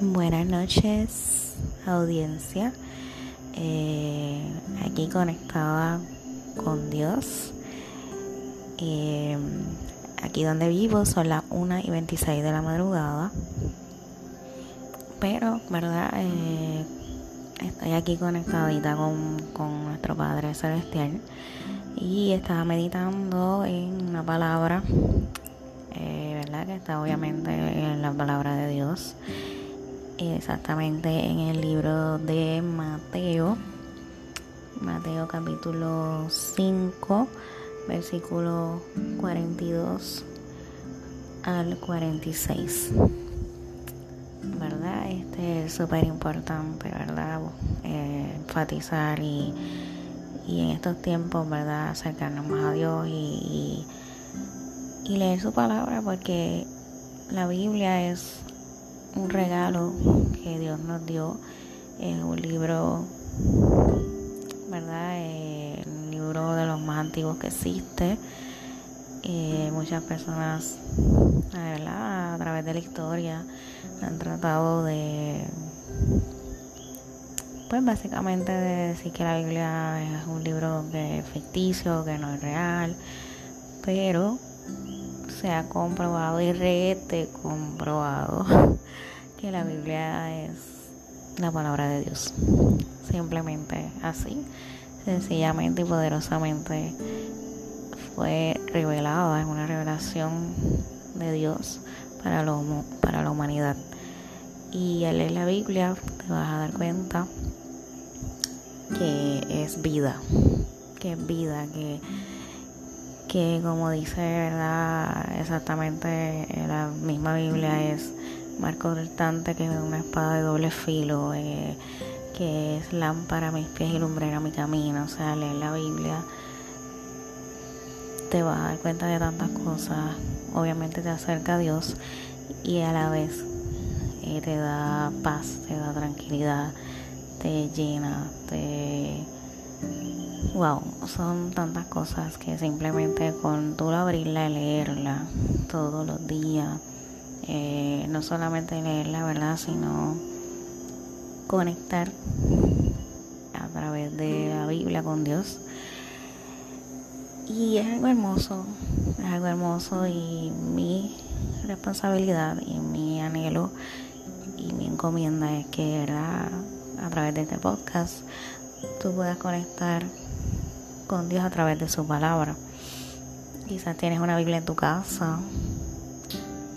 Buenas noches, audiencia. Eh, aquí conectada con Dios. Eh, aquí donde vivo son las 1 y 26 de la madrugada. Pero, ¿verdad? Eh, estoy aquí conectadita con, con nuestro Padre Celestial. Y estaba meditando en una palabra, ¿verdad? Que está obviamente en la palabra de Dios exactamente en el libro de Mateo, Mateo capítulo 5, versículo 42 al 46. ¿Verdad? Este es súper importante, ¿verdad? Eh, enfatizar y, y, en estos tiempos, ¿verdad? Acercarnos más a Dios y, y leer su palabra porque la Biblia es un regalo que Dios nos dio. Es un libro, ¿verdad? Eh, un libro de los más antiguos que existe. Eh, muchas personas, ¿verdad? A través de la historia han tratado de, pues básicamente de decir que la Biblia es un libro que es ficticio, que no es real, pero se ha comprobado y rete comprobado que la Biblia es la palabra de Dios. Simplemente así, sencillamente y poderosamente fue revelada, es una revelación de Dios para, lo, para la humanidad. Y al leer la Biblia te vas a dar cuenta que es vida, que es vida, que que como dice verdad exactamente la misma Biblia es marco cortante que es una espada de doble filo eh, que es lámpara a mis pies y lumbrera a mi camino. O sea leer la Biblia te vas a dar cuenta de tantas cosas. Obviamente te acerca a Dios y a la vez eh, te da paz te da tranquilidad te llena te Wow, son tantas cosas que simplemente con tú abrirla y leerla todos los días, eh, no solamente leerla, ¿verdad? Sino conectar a través de la Biblia con Dios. Y es algo hermoso, es algo hermoso y mi responsabilidad y mi anhelo y mi encomienda es que ¿verdad? a través de este podcast tú puedas conectar con Dios a través de su palabra. Quizás tienes una Biblia en tu casa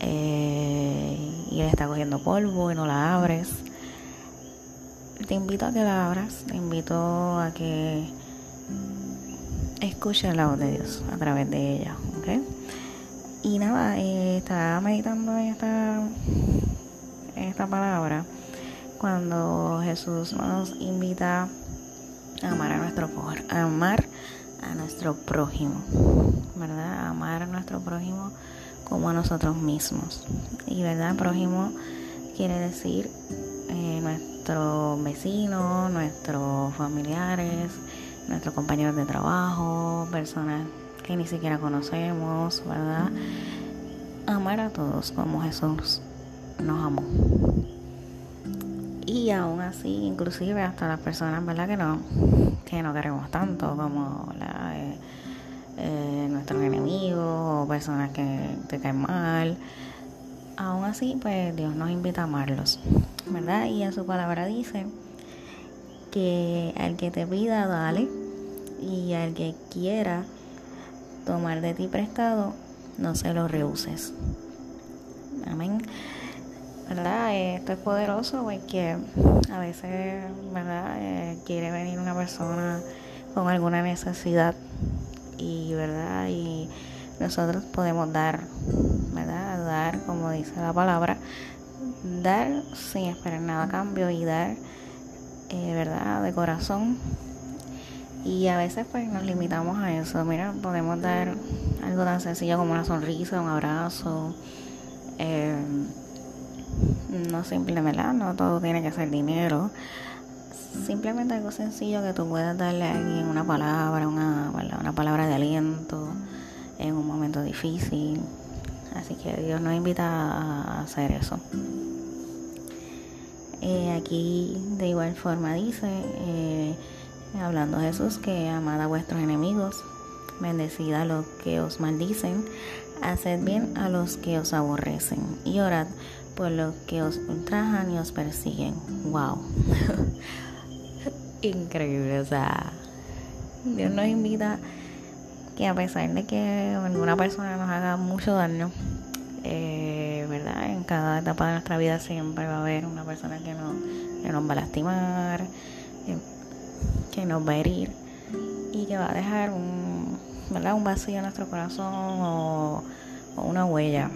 eh, y él está cogiendo polvo y no la abres. Te invito a que la abras, te invito a que escuches la voz de Dios a través de ella. Y nada, eh, estaba meditando en esta, esta palabra cuando Jesús nos invita amar a nuestro amar a nuestro prójimo, ¿verdad? Amar a nuestro prójimo como a nosotros mismos. Y verdad, prójimo quiere decir eh, nuestros vecinos, nuestros familiares, nuestros compañeros de trabajo, personas que ni siquiera conocemos, ¿verdad? Amar a todos como Jesús nos amó y aún así inclusive hasta las personas verdad que no que no queremos tanto como eh, eh, nuestros enemigos o personas que te caen mal. Aún así pues Dios nos invita a amarlos verdad y en su palabra dice que al que te pida dale y al que quiera tomar de ti prestado no se lo rehuses. Amén ¿verdad? Esto es poderoso porque a veces, ¿verdad? Eh, quiere venir una persona con alguna necesidad y, ¿verdad? Y nosotros podemos dar, ¿verdad? Dar, como dice la palabra, dar sin esperar nada a cambio y dar, eh, ¿verdad? De corazón. Y a veces pues nos limitamos a eso. Mira, podemos dar algo tan sencillo como una sonrisa, un abrazo. Eh, no simplemente, no todo tiene que ser dinero. Simplemente algo sencillo que tú puedas darle a alguien una palabra, una, una palabra de aliento en un momento difícil. Así que Dios nos invita a hacer eso. Eh, aquí de igual forma dice, eh, hablando Jesús, que amad a vuestros enemigos, bendecid a los que os maldicen, haced bien a los que os aborrecen y orad por los que os ultrajan y os persiguen. ¡Wow! Increíble, o sea, Dios nos invita que a pesar de que alguna persona nos haga mucho daño, eh, ¿verdad? En cada etapa de nuestra vida siempre va a haber una persona que nos va a lastimar, eh, que nos va a herir y que va a dejar un, ¿verdad? un vacío en nuestro corazón o, una huella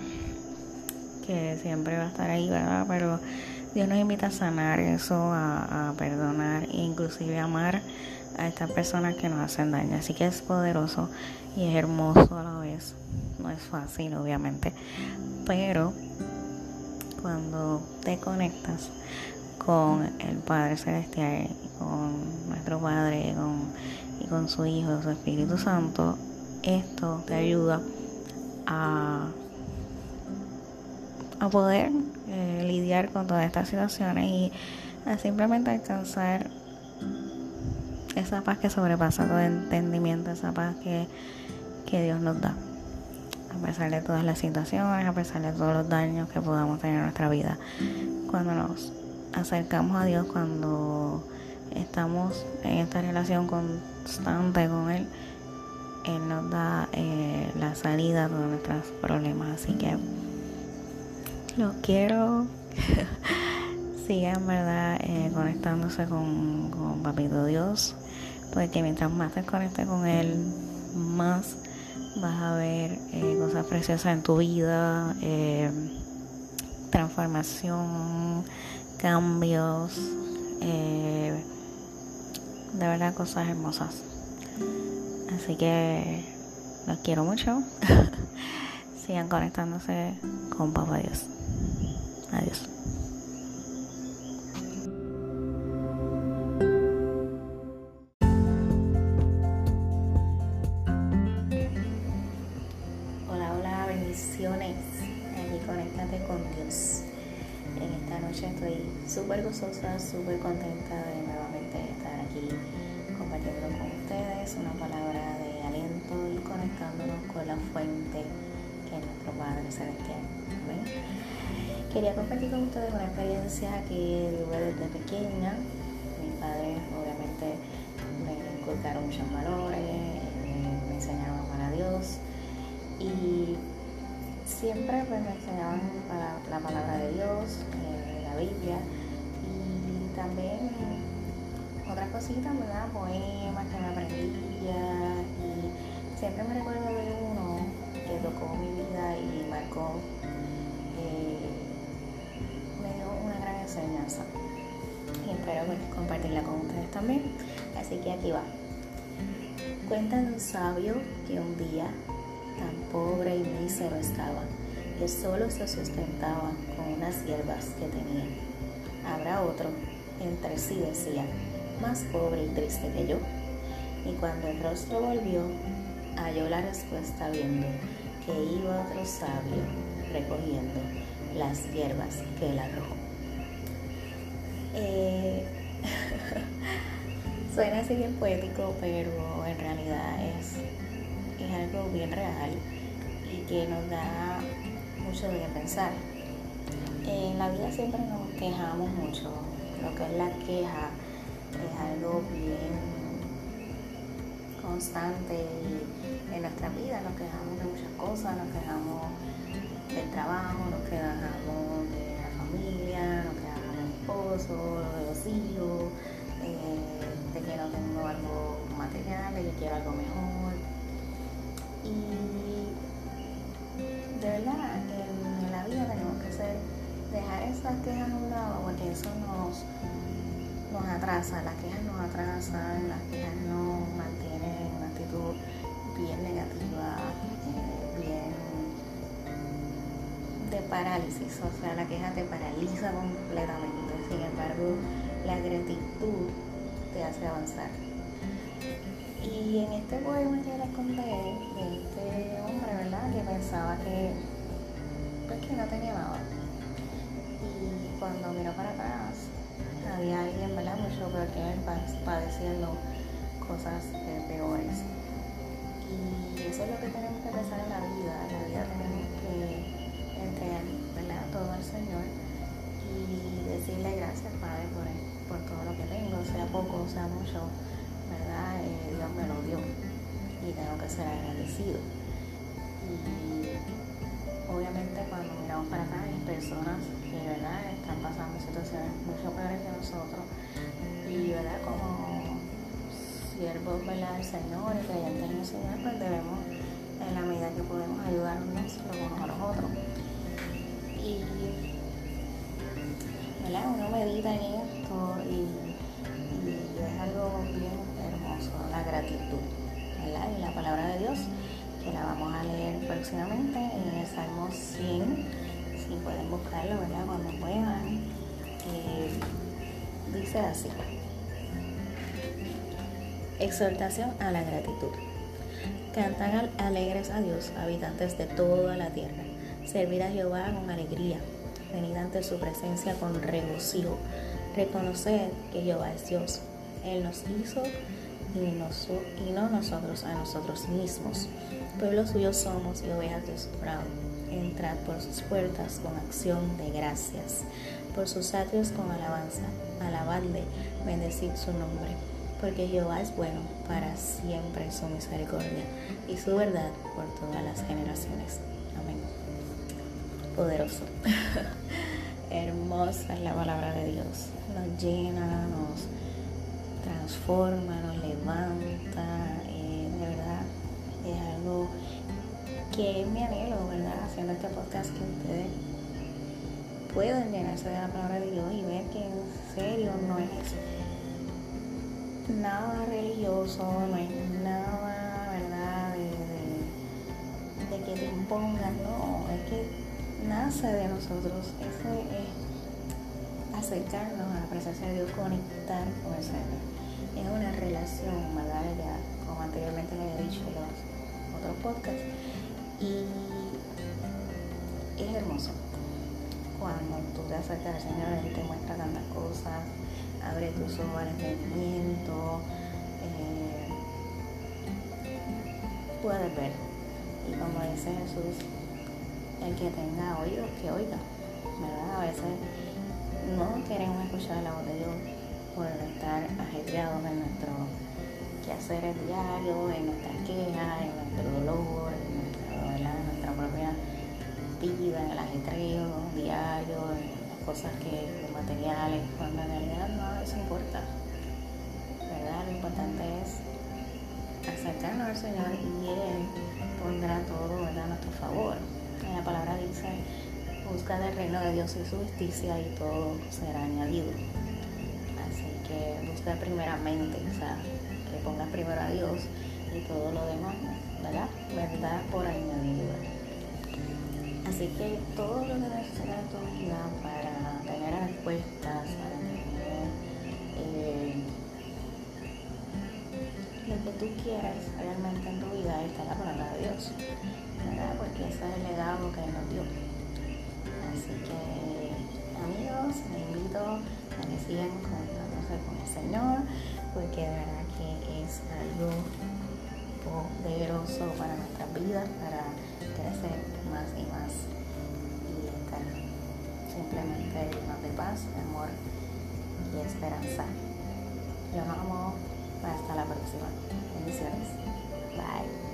que siempre va a estar ahí, ¿verdad? Pero Dios nos invita a sanar eso, a, perdonar e inclusive amar a estas personas que nos hacen daño. Así que es poderoso y es hermoso a la vez. No es fácil, obviamente. Pero cuando te conectas con el Padre Celestial, con nuestro Padre y con su Hijo, su Espíritu Santo, esto te ayuda a, a poder eh, lidiar con todas estas situaciones y a simplemente alcanzar esa paz que sobrepasa todo entendimiento, esa paz que, Dios nos da. A pesar de todas las situaciones, a pesar de todos los daños que podamos tener en nuestra vida. Cuando nos acercamos a Dios, cuando estamos en esta relación constante con Él, Él nos da eh, la salida a todos nuestros problemas. Así que los quiero. Sigan, ¿verdad? Eh, conectándose con, con Papito Dios porque mientras más te conectes con Él, más vas a ver eh, cosas preciosas en tu vida, eh, transformación, cambios, eh, de verdad cosas hermosas. Así que los quiero mucho. Sigan conectándose con Papá Dios. Adiós. súper gozosa, súper contenta de nuevamente estar aquí compartiendo con ustedes una palabra de aliento y conectándonos con la fuente que es nuestro Padre Celestial. Quería compartir con ustedes una experiencia que tuve desde pequeña. Mis padres obviamente me inculcaron muchos valores, me, enseñaron a amar a Dios y siempre pues, me enseñaban la palabra de Dios, eh, la Biblia también otras cositas, ¿verdad? Poemas que me aprendía y siempre me recuerdo de uno que tocó mi vida y marcó, eh, me dio una gran enseñanza y espero compartirla con ustedes también. Así que aquí va. Cuenta de un sabio que un día tan pobre y mísero estaba, que solo se sustentaba con unas hierbas que tenía. Habrá otro entre sí decía, más pobre y triste que yo. Y cuando el rostro volvió, halló la respuesta viendo que iba otro sabio recogiendo las hierbas que él arrojó. Eh, suena así bien poético, pero en realidad es, es algo bien real y que nos da mucho de pensar. En la vida siempre nos quejamos mucho lo que es la queja es algo bien constante en nuestra vida. Nos quejamos de muchas cosas, nos quejamos del trabajo, nos quejamos de la familia, nos quejamos del esposo, de los hijos, eh, de que no tengo algo material, de que quiero algo mejor. Y de verdad, en la vida tenemos que ser dejar esas quejas a un lado porque eso nos, nos atrasa, las quejas nos atrasan, las quejas nos mantienen en una actitud bien negativa, parálisis, o sea, la queja te paraliza completamente, sin embargo, la gratitud te hace avanzar. Y en este poema que les conté, de este hombre, ¿verdad? Que pensaba que, pues, que no tenía nada cuando miró para atrás, había alguien, ¿verdad? Mucho peor que él padeciendo cosas eh, peores. Y eso es lo que tenemos que pensar en la vida. En la vida tenemos sea mucho, ¿verdad? Eh, Dios me lo dio y tengo que ser agradecido. Y obviamente cuando miramos para acá hay personas que verdad están pasando situaciones mucho peores que nosotros y verdad como siervos ¿verdad? del Señor y creyentes en el Señor pues debemos en la medida que podemos ayudarnos los unos a los otros y ¿verdad? uno medita en buscarlo, ¿verdad? Cuando puedan. Dice así. Exhortación a la gratitud. Cantan alegres a Dios, habitantes de toda la tierra. Servir a Jehová con alegría. Venid ante su presencia con regocijo. Reconoced que Jehová es Dios. Él nos hizo y, no nosotros a nosotros mismos. Pueblo suyo somos y ovejas de su prado. Entrad por sus puertas con acción de gracias, por sus atrios con alabanza. Alabadle, bendecid su nombre, porque Jehová es bueno para siempre su misericordia y su verdad por todas las generaciones. Amén. Poderoso. Hermosa es la palabra de Dios. Nos llena, nos transforma, nos levanta, eh, de verdad es algo que es mi anhelo, ¿verdad? Haciendo este podcast que ustedes puedan llenarse de la palabra de Dios y ver que en serio no es nada religioso, no es nada, ¿verdad? De, que te impongan, no, es que nace de nosotros, eso es acercarnos a la presencia de Dios, conectar con el Señor es una relación, ¿verdad? Ya, como anteriormente le había dicho en los otros podcasts. Y es hermoso cuando tú te acercas al Señor y te muestra tantas cosas, abre tus ojos al entendimiento, eh, puedes ver. Y como dice Jesús, el que tenga oídos, que oiga, ¿verdad? A veces no queremos escuchar la voz de Dios por estar ajetreados en nuestro quehacer diario, en nuestras quejas, en nuestro dolor, en nuestra, nuestra propia en el ajetreo diario, las cosas que, los materiales, cuando en realidad no eso importa. ¿Verdad? Lo importante es acercarnos al Señor y Él pondrá todo ¿verdad? a nuestro favor. La palabra dice, busca el reino de Dios y su justicia y todo será añadido que busca primeramente, o sea, que ponga primero a Dios y todo lo demás, ¿verdad? Verdad por añadidura. Así que todo lo tu vida para tener respuestas, para tener eh, lo que tú quieras realmente en tu vida está la palabra de Dios, ¿verdad? Porque ese es el legado que nos dio. Así que, amigos, me invito a que sigan con con el Señor, porque de verdad que es algo poderoso para nuestras vidas, para crecer más y más y estar simplemente llenos de paz, amor y esperanza. Yo nos amo. Hasta la próxima. Bendiciones. Bye.